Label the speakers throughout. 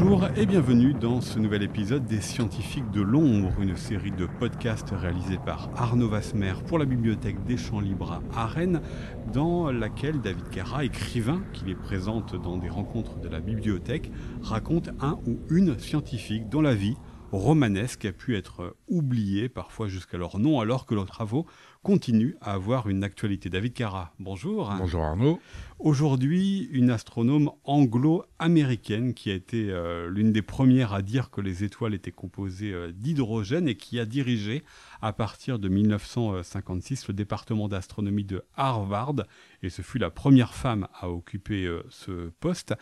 Speaker 1: Bonjour et bienvenue dans ce nouvel épisode des Scientifiques de l'ombre, une série de podcasts réalisés par Arnaud Vasmer pour la bibliothèque des Champs Libres à Rennes, dans laquelle David Carra, écrivain qui les présente dans des rencontres de la bibliothèque, raconte un ou une scientifique dont la vie romanesque a pu être oubliée parfois jusqu'à leur nom alors que leurs travaux continue à avoir une actualité. David Cara, bonjour.
Speaker 2: Bonjour Arnaud.
Speaker 1: Aujourd'hui, une astronome anglo-américaine qui a été euh, l'une des premières à dire que les étoiles étaient composées euh, d'hydrogène et qui a dirigé à partir de 1956 le département d'astronomie de Harvard. Et ce fut la première femme à occuper euh, ce poste.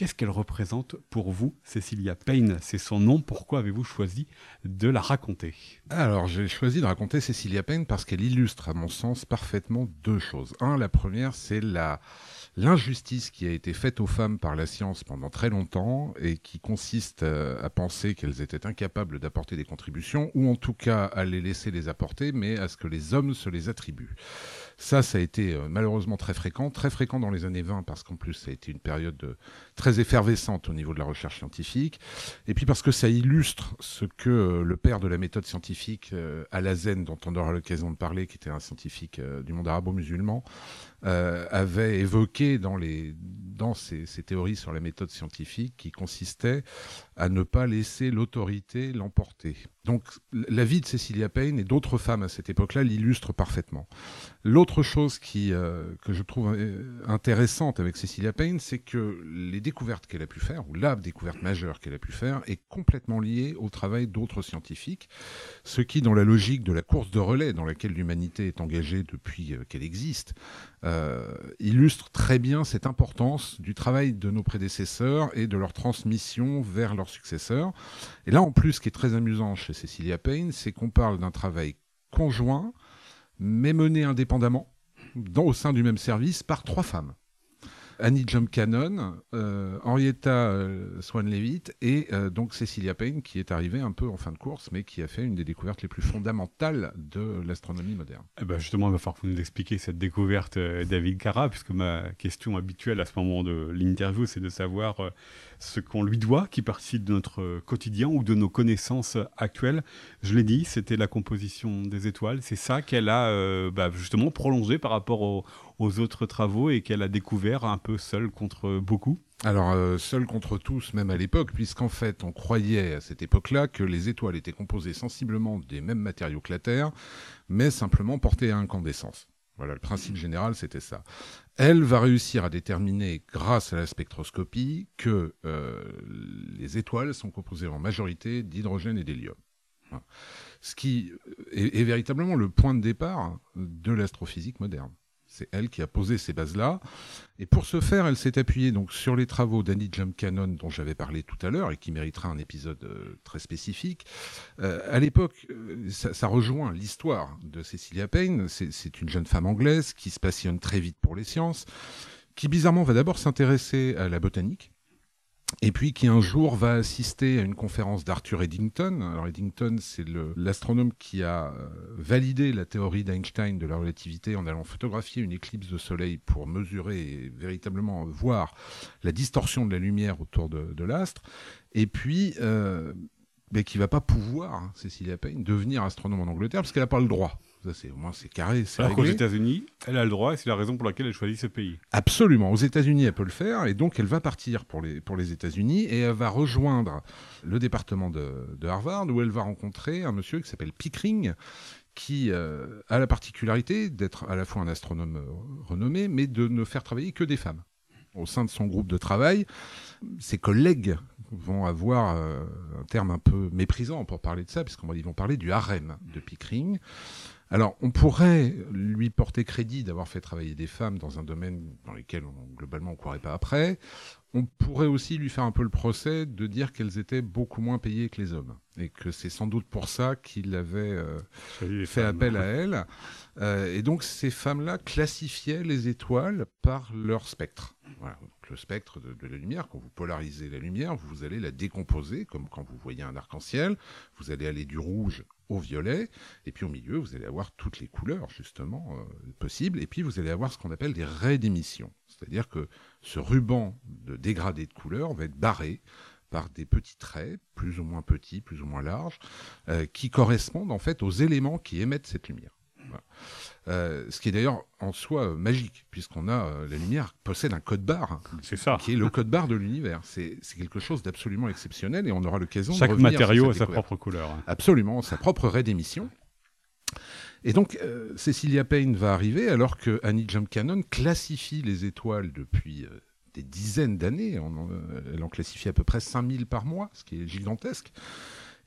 Speaker 1: Qu'est-ce qu'elle représente pour vous, Cecilia Payne? C'est son nom. Pourquoi avez-vous choisi de la raconter?
Speaker 2: Alors, j'ai choisi de raconter Cecilia Payne parce qu'elle illustre, à mon sens, parfaitement deux choses. Un, la première, c'est la l'injustice qui a été faite aux femmes par la science pendant très longtemps et qui consiste euh, à penser qu'elles étaient incapables d'apporter des contributions, ou en tout cas à les laisser les apporter, mais à ce que les hommes se les attribuent. Ça, ça a été euh, malheureusement très fréquent, très fréquent dans les années 20, parce qu'en plus, ça a été une période euh, très effervescente au niveau de la recherche scientifique, et puis parce que ça illustre ce que le père de la méthode scientifique, Alazen, dont on aura l'occasion de parler, qui était un scientifique du monde arabo-musulman, euh, avait évoqué dans, les, dans ses, théories sur la méthode scientifique qui consistait à ne pas laisser l'autorité l'emporter. Donc la vie de Cecilia Payne et d'autres femmes à cette époque-là l'illustrent parfaitement. L'autre chose qui, euh, que je trouve euh, intéressante avec Cecilia Payne, c'est que les découvertes qu'elle a pu faire, ou la découverte majeure qu'elle a pu faire, est complètement liée au travail d'autres scientifiques, ce qui, dans la logique de la course de relais dans laquelle l'humanité est engagée depuis qu'elle existe, euh, illustre très bien cette importance du travail de nos prédécesseurs et de leur transmission vers leurs successeurs. Et là, en plus, ce qui est très amusant chez Cecilia Payne, c'est qu'on parle d'un travail conjoint, mais mené indépendamment, dans, au sein du même service, par trois femmes. Annie Jump Cannon, euh, Henrietta euh, Swan-Leavitt et euh, donc Cecilia Payne qui est arrivée un peu en fin de course mais qui a fait une des découvertes les plus fondamentales de l'astronomie moderne.
Speaker 1: Eh ben justement, il va falloir que vous nous expliquiez cette découverte, David Cara, puisque ma question habituelle à ce moment de l'interview, c'est de savoir ce qu'on lui doit, qui participe de notre quotidien ou de nos connaissances actuelles. Je l'ai dit, c'était la composition des étoiles. C'est ça qu'elle a euh, bah, justement prolongé par rapport aux, autres travaux et qu'elle a découvert un peu seule contre beaucoup.
Speaker 2: Alors, euh, seule contre tous, même à l'époque, puisqu'en fait, on croyait à cette époque-là que les étoiles étaient composées sensiblement des mêmes matériaux que la Terre, mais simplement portées à incandescence. Voilà, le principe général, c'était ça. Elle va réussir à déterminer, grâce à la spectroscopie, que euh, les étoiles sont composées en majorité d'hydrogène et d'hélium. Ce qui est, véritablement le point de départ de l'astrophysique moderne. C'est elle qui a posé ces bases-là. Et pour ce faire, elle s'est appuyée donc sur les travaux d'Annie Jump Cannon dont j'avais parlé tout à l'heure et qui méritera un épisode euh, très spécifique. Euh, à l'époque, euh, ça, rejoint l'histoire de Cecilia Payne. C'est une jeune femme anglaise qui se passionne très vite pour les sciences, qui bizarrement va d'abord s'intéresser à la botanique et puis qui un jour va assister à une conférence d'Arthur Eddington. Alors Eddington, c'est l'astronome qui a euh, validé la théorie d'Einstein de la relativité en allant photographier une éclipe de soleil pour mesurer et véritablement voir la distorsion de la lumière autour de, l'astre. Et puis, euh, mais qui va pas pouvoir, hein, Cécilia Payne, devenir astronome en Angleterre parce qu'elle n'a pas le droit c'est au moins c'est carré.
Speaker 1: Alors qu'aux États-Unis, elle a le droit et c'est la raison pour laquelle elle choisit ce pays.
Speaker 2: Absolument. Aux États-Unis, elle peut le faire et donc elle va partir pour les, pour les États-Unis et elle va rejoindre le département de, de, Harvard où elle va rencontrer un monsieur qui s'appelle Pickering qui euh, a la particularité d'être à la fois un astronome euh, renommé mais de ne faire travailler que des femmes. Au sein de son groupe de travail, ses collègues vont avoir euh, un terme un peu méprisant pour parler de ça, puisqu'ils vont parler du harem de Pickering. Alors, on pourrait lui porter crédit d'avoir fait travailler des femmes dans un domaine dans lequel, on, globalement, on ne croirait pas après. On pourrait aussi lui faire un peu le procès de dire qu'elles étaient beaucoup moins payées que les hommes. Et que c'est sans doute pour ça qu'il avait euh, fait appel à elles. Euh, et donc, ces femmes-là classifiaient les étoiles par leur spectre. Le spectre de, de, la lumière, quand vous polarisez la lumière, vous allez la décomposer, comme quand vous voyez un arc-en-ciel. Vous allez aller du rouge au violet, et puis au milieu, vous allez avoir toutes les couleurs, justement, euh, possibles, et puis vous allez avoir ce qu'on appelle des raies d'émission. C'est-à-dire que ce ruban de dégradé de couleurs va être barré par des petits traits, plus ou moins petits, plus ou moins larges, euh, qui correspondent en fait aux éléments qui émettent cette lumière. Euh, ce qui est d'ailleurs en soi euh, magique, puisqu'on a la lumière possède un code barre, hein,
Speaker 1: c'est ça,
Speaker 2: qui est le code barre de l'univers. C'est quelque chose d'absolument exceptionnel, et on aura l'occasion.
Speaker 1: Chaque matériau a sa propre couleur. Hein.
Speaker 2: Absolument, sa propre raie d'émission. Et donc, Cecilia Payne va arriver alors que Annie Jump Cannon classifie les étoiles depuis des dizaines d'années. elle en classifie à peu près 5000 par mois, ce qui est gigantesque.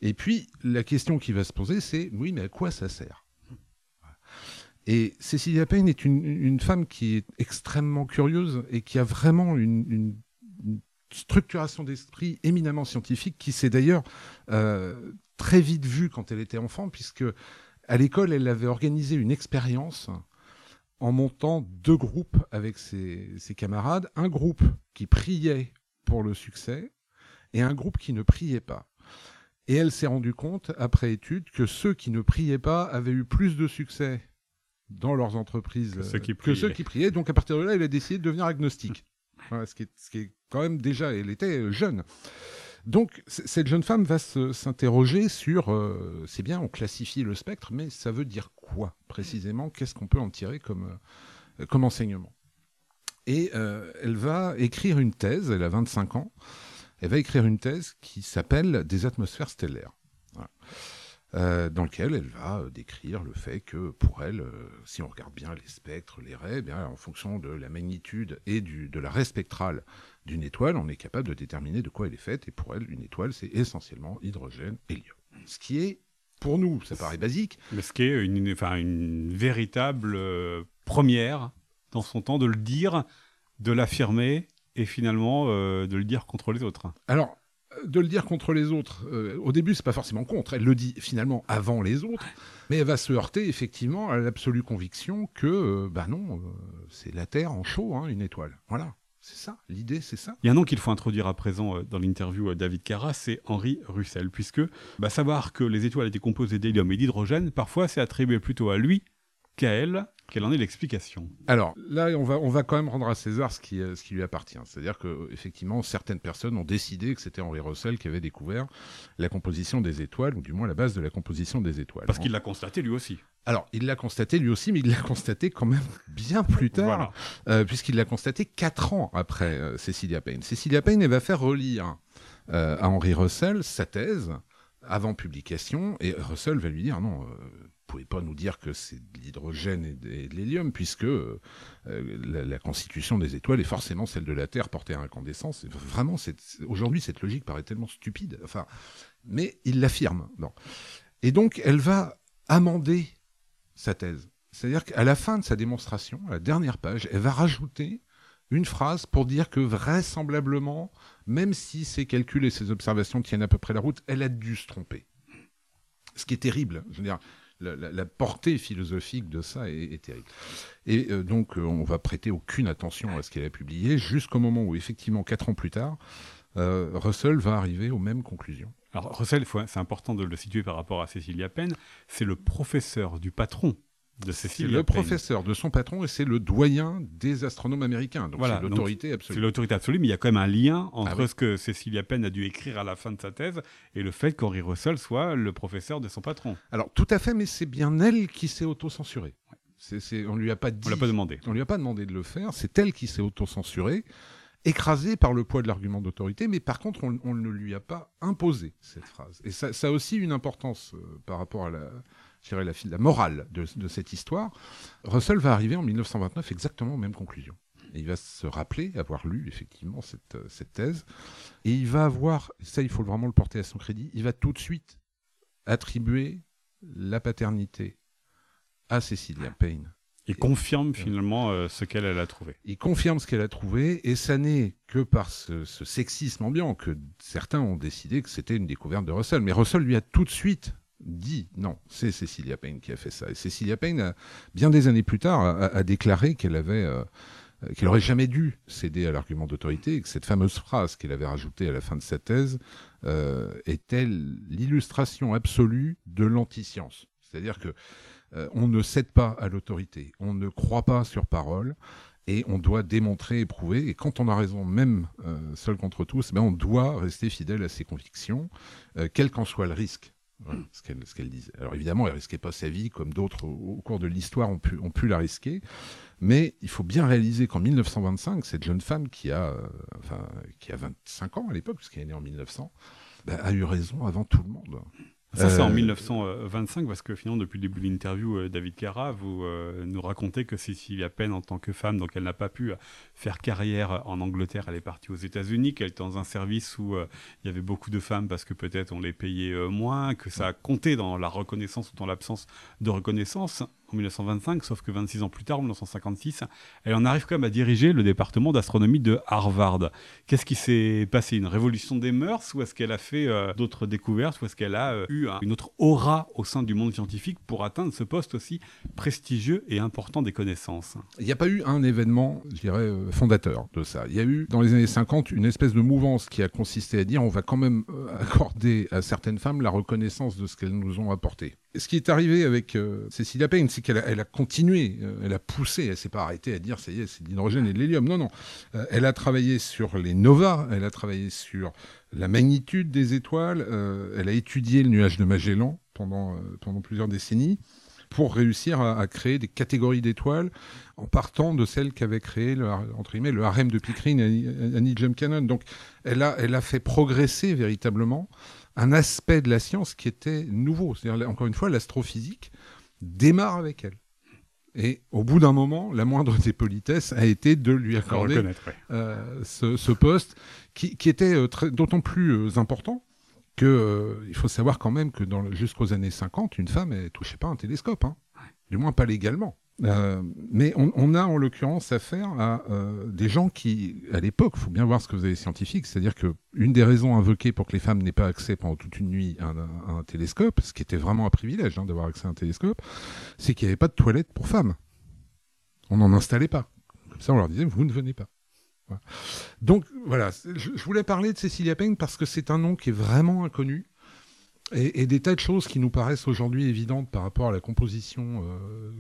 Speaker 2: Et puis, la question qui va se poser, c'est oui, mais à quoi ça sert? Et Cecilia Payne est une, femme qui est extrêmement curieuse et qui a vraiment une, structuration d'esprit éminemment scientifique, qui s'est d'ailleurs euh, très vite vue quand elle était enfant, puisque à l'école, elle avait organisé une expérience en montant deux groupes avec ses, camarades, un groupe qui priait pour le succès et un groupe qui ne priait pas. Et elle s'est rendue compte, après étude, que ceux qui ne priaient pas avaient eu plus de succès dans leurs entreprises
Speaker 1: que ceux qui,
Speaker 2: priaient. Donc à partir de là, elle a décidé de devenir agnostique. ce, qui est, ce, qui est, quand même déjà, elle était jeune. Donc cette jeune femme va s'interroger sur, euh, c'est bien, on classifie le spectre, mais ça veut dire quoi précisément? Qu'est-ce qu'on peut en tirer comme, euh, comme enseignement? Et euh, elle va écrire une thèse, elle a 25 ans, elle va écrire une thèse qui s'appelle Des atmosphères stellaires. Dans lequel elle va décrire le fait que pour elle, si on regarde bien les spectres, les raies, eh bien, en fonction de la magnitude et du, de la raie spectrale d'une étoile, on est capable de déterminer de quoi elle est faite. Et pour elle, une étoile, c'est essentiellement hydrogène, hélium. Ce qui est, pour nous, ça paraît basique.
Speaker 1: Mais ce qui est une, enfin, une véritable euh, première dans son temps de le dire, de l'affirmer et finalement euh, de le dire contre les autres.
Speaker 2: Alors, euh, de le dire contre les autres, au début, c'est pas forcément contre. Elle le dit finalement avant les autres, mais elle va se heurter effectivement à l'absolue conviction que, bah non, c'est la Terre en chaud, hein, une étoile. Voilà. C'est ça, l'idée, c'est ça.
Speaker 1: Il y a un nom qu'il faut introduire à présent euh, dans l'interview euh, David Carra, c'est Henri Russell, puisque bah, savoir que les étoiles étaient composées d'hélium et d'hydrogène, parfois c'est attribué plutôt à lui qu'à elle. Quelle en est l'explication?
Speaker 2: Alors là, on va, on va quand même rendre à César ce qui, euh, ce qui lui appartient. C'est-à-dire que effectivement, certaines personnes ont décidé que c'était Henri Russell qui avait découvert la composition des étoiles, ou du moins la base de la composition des étoiles.
Speaker 1: Parce qu'il l'a constaté lui aussi.
Speaker 2: Alors, il l'a constaté lui aussi, mais il l'a constaté quand même bien plus tard, euh, puisqu'il l'a constaté quatre ans après euh, Cecilia Payne. Cecilia Payne, elle va faire relire euh, à Henri Russell sa thèse avant publication, et Russell va lui dire non, pouvez pas nous dire que c'est de l'hydrogène et de, l'hélium, puisque la, constitution des étoiles est forcément celle de la Terre portée à incandescence. Vraiment, aujourd'hui, cette logique paraît tellement stupide. Enfin, mais il l'affirme. Et donc, elle va amender sa thèse. C'est-à-dire qu'à la fin de sa démonstration, à la dernière page, elle va rajouter une phrase pour dire que vraisemblablement, même si ses calculs et ses observations tiennent à peu près la route, elle a dû se tromper. Ce qui est terrible. Je veux dire, la, portée philosophique de ça est, terrible. Et euh, donc, euh, on va prêter aucune attention à ce qu'elle a publié jusqu'au moment où, effectivement, quatre ans plus tard, euh, Russell va arriver aux mêmes conclusions.
Speaker 1: Alors Russell, c'est important de le situer par rapport à Cecilia Penn, c'est le professeur du patron de
Speaker 2: C'est le professeur de son patron et c'est le doyen des astronomes américains. Donc c'est l'autorité absolue.
Speaker 1: C'est l'autorité absolue, mais il y a quand même un lien entre ah ce que Cecilia Penn a dû écrire à la fin de sa thèse et le fait qu'Henri Russell soit le professeur de son patron.
Speaker 2: Alors tout à fait, mais c'est bien elle qui s'est auto-censurée. on lui a pas dit.
Speaker 1: On l'a pas demandé.
Speaker 2: On lui a pas demandé de le faire. C'est elle qui s'est auto-censurée écrasé par le poids de l'argument d'autorité, mais par contre, on, ne lui a pas imposé cette phrase. Et ça, a aussi une importance euh, par rapport à la, morale de, cette histoire. Russell va arriver en 1929 exactement aux mêmes conclusions. Il va se rappeler avoir lu effectivement cette, euh, cette thèse, et il va avoir, ça il faut vraiment le porter à son crédit, il va tout de suite attribuer la paternité à Cecilia Payne
Speaker 1: il confirme finalement euh, ce qu'elle a trouvé.
Speaker 2: Il confirme ce qu'elle a trouvé, et ça n'est que par ce, sexisme ambiant que certains ont décidé que c'était une découverte de Russell. Mais Russell lui a tout de suite dit non, c'est Cecilia Payne qui a fait ça. Et Cecilia Payne, bien des années plus tard, a, déclaré qu'elle avait, euh, qu'elle aurait jamais dû céder à l'argument d'autorité, et que cette fameuse phrase qu'elle avait rajoutée à la fin de sa thèse euh, était l'illustration absolue de l'anti-science. C'est-à-dire que euh, on ne cède pas à l'autorité, on ne croit pas sur parole, et on doit démontrer et prouver. Et quand on a raison, même seul contre tous, ben on doit rester fidèle à ses convictions, quel qu'en soit le risque. ce qu'elle disait. Alors évidemment, elle risquait pas sa vie comme d'autres au, cours de l'histoire ont pu, ont pu la risquer. Mais il faut bien réaliser qu'en 1925, cette jeune femme qui a, enfin, qui a 25 ans à l'époque, puisqu'elle est née en 1900, ben, a eu raison avant tout le monde.
Speaker 1: Ça, c'est en 1925, euh, parce que finalement, depuis le début de l'interview, euh, David Cara, vous euh, nous racontez que Cécilia Penn, en tant que femme, donc elle n'a pas pu faire carrière en Angleterre, elle est partie aux États-Unis, qu'elle était dans un service où il y avait beaucoup de femmes parce que peut-être on les payait moins, que ça a compté dans la reconnaissance ou dans l'absence de reconnaissance en 1925, sauf que 26 ans plus tard, en 1956, elle en arrive quand même à diriger le département d'astronomie de Harvard. Qu'est-ce qui s'est passé? Une révolution des mœurs Ou est-ce qu'elle a fait euh, d'autres découvertes Ou est-ce qu'elle a euh, eu une autre aura au sein du monde scientifique pour atteindre ce poste aussi prestigieux et important des connaissances?
Speaker 2: Il n'y a pas eu un événement, je dirais, euh, fondateur de ça. Il y a eu, dans les années 50, une espèce de mouvance qui a consisté à dire on va quand même accorder à certaines femmes la reconnaissance de ce qu'elles nous ont apporté ce qui est arrivé avec euh, Cécilia Payne, c'est qu'elle a, continué, euh, elle a poussé, elle s'est pas arrêtée à dire ça y est, c'est de l'hydrogène et de l'hélium. Non, non. Euh, elle a travaillé sur les novas, elle a travaillé sur la magnitude des étoiles, elle a étudié le nuage de Magellan pendant, plusieurs décennies pour réussir à, créer des catégories d'étoiles en partant de celles qu'avait créé le, entre le harem de Pickering, Annie Jump Cannon. Donc elle a fait progresser véritablement un aspect de la science qui était nouveau. C'est-à-dire, encore une fois, l'astrophysique démarre avec elle. Et au bout d'un moment, la moindre des politesses a été de lui accorder euh, ce, poste qui, était euh, d'autant plus euh, important que il faut savoir quand même que jusqu'aux années 50, une femme ne touchait pas un télescope, hein. du moins pas légalement. Euh, mais on, a en l'occurrence affaire à euh, des gens qui, à l'époque, il faut bien voir ce que vous avez scientifique, c'est-à-dire que une des raisons invoquées pour que les femmes n'aient pas accès pendant toute une nuit à un, télescope, ce qui était vraiment un privilège hein, d'avoir accès à un télescope, c'est qu'il n'y avait pas de toilette pour femmes. On n'en installait pas. Comme ça, on leur disait, vous ne venez pas. Donc voilà, je, voulais parler de Cécilia Payne parce que c'est un nom qui est vraiment inconnu. Et, des tas de choses qui nous paraissent aujourd'hui évidentes par rapport à la composition euh,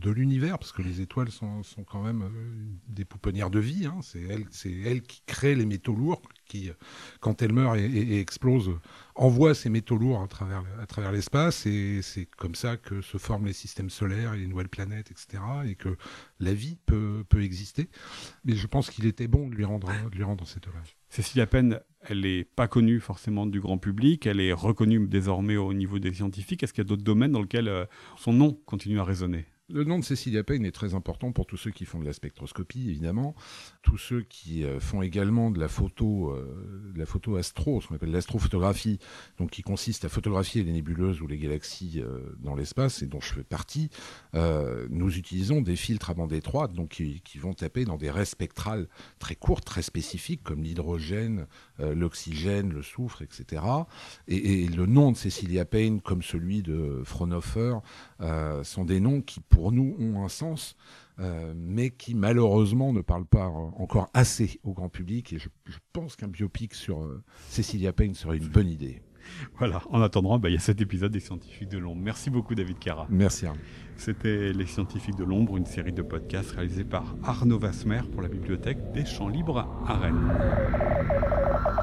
Speaker 2: de l'univers, parce que les étoiles sont, sont quand même euh, des pouponnières de vie. Hein. C'est elles, elle qui créent les métaux lourds, qui, quand elles meurent et, explosent, envoient ces métaux lourds à travers, à travers l'espace. Et c'est comme ça que se forment les systèmes solaires et les nouvelles planètes, etc. Et que la vie peut, peut exister. Mais je pense qu'il était bon de lui rendre, de lui rendre cet hommage.
Speaker 1: Cécile Peine, elle n'est pas connue forcément du grand public, elle est reconnue désormais au niveau des scientifiques. Est-ce qu'il y a d'autres domaines dans lesquels euh, son nom continue à résonner?
Speaker 2: Le nom de Cécilia Payne est très important pour tous ceux qui font de la spectroscopie, évidemment, tous ceux qui euh, font également de la photo, euh, de la photo astro, ce qu'on appelle l'astrophotographie, donc qui consiste à photographier les nébuleuses ou les galaxies euh, dans l'espace, et dont je fais partie. nous utilisons des filtres à bande étroite, donc qui, vont taper dans des raies spectrales très courtes, très spécifiques, comme l'hydrogène, l'oxygène, le soufre, etc. Et, le nom de Cecilia Payne, comme celui de Fraunhofer, sont des noms qui, pour pour nous ont un sens, euh, mais qui malheureusement ne parlent pas encore assez au grand public. Et je, pense qu'un biopic sur euh, Cecilia Payne serait une bonne idée.
Speaker 1: Voilà, en attendant, bah, il y a cet épisode des Scientifiques de l'Ombre. Merci beaucoup David Cara.
Speaker 2: Merci Arnaud.
Speaker 1: C'était Les Scientifiques de l'Ombre, une série de podcasts réalisés par Arnaud Vasmer pour la bibliothèque des Champs Libres à Rennes.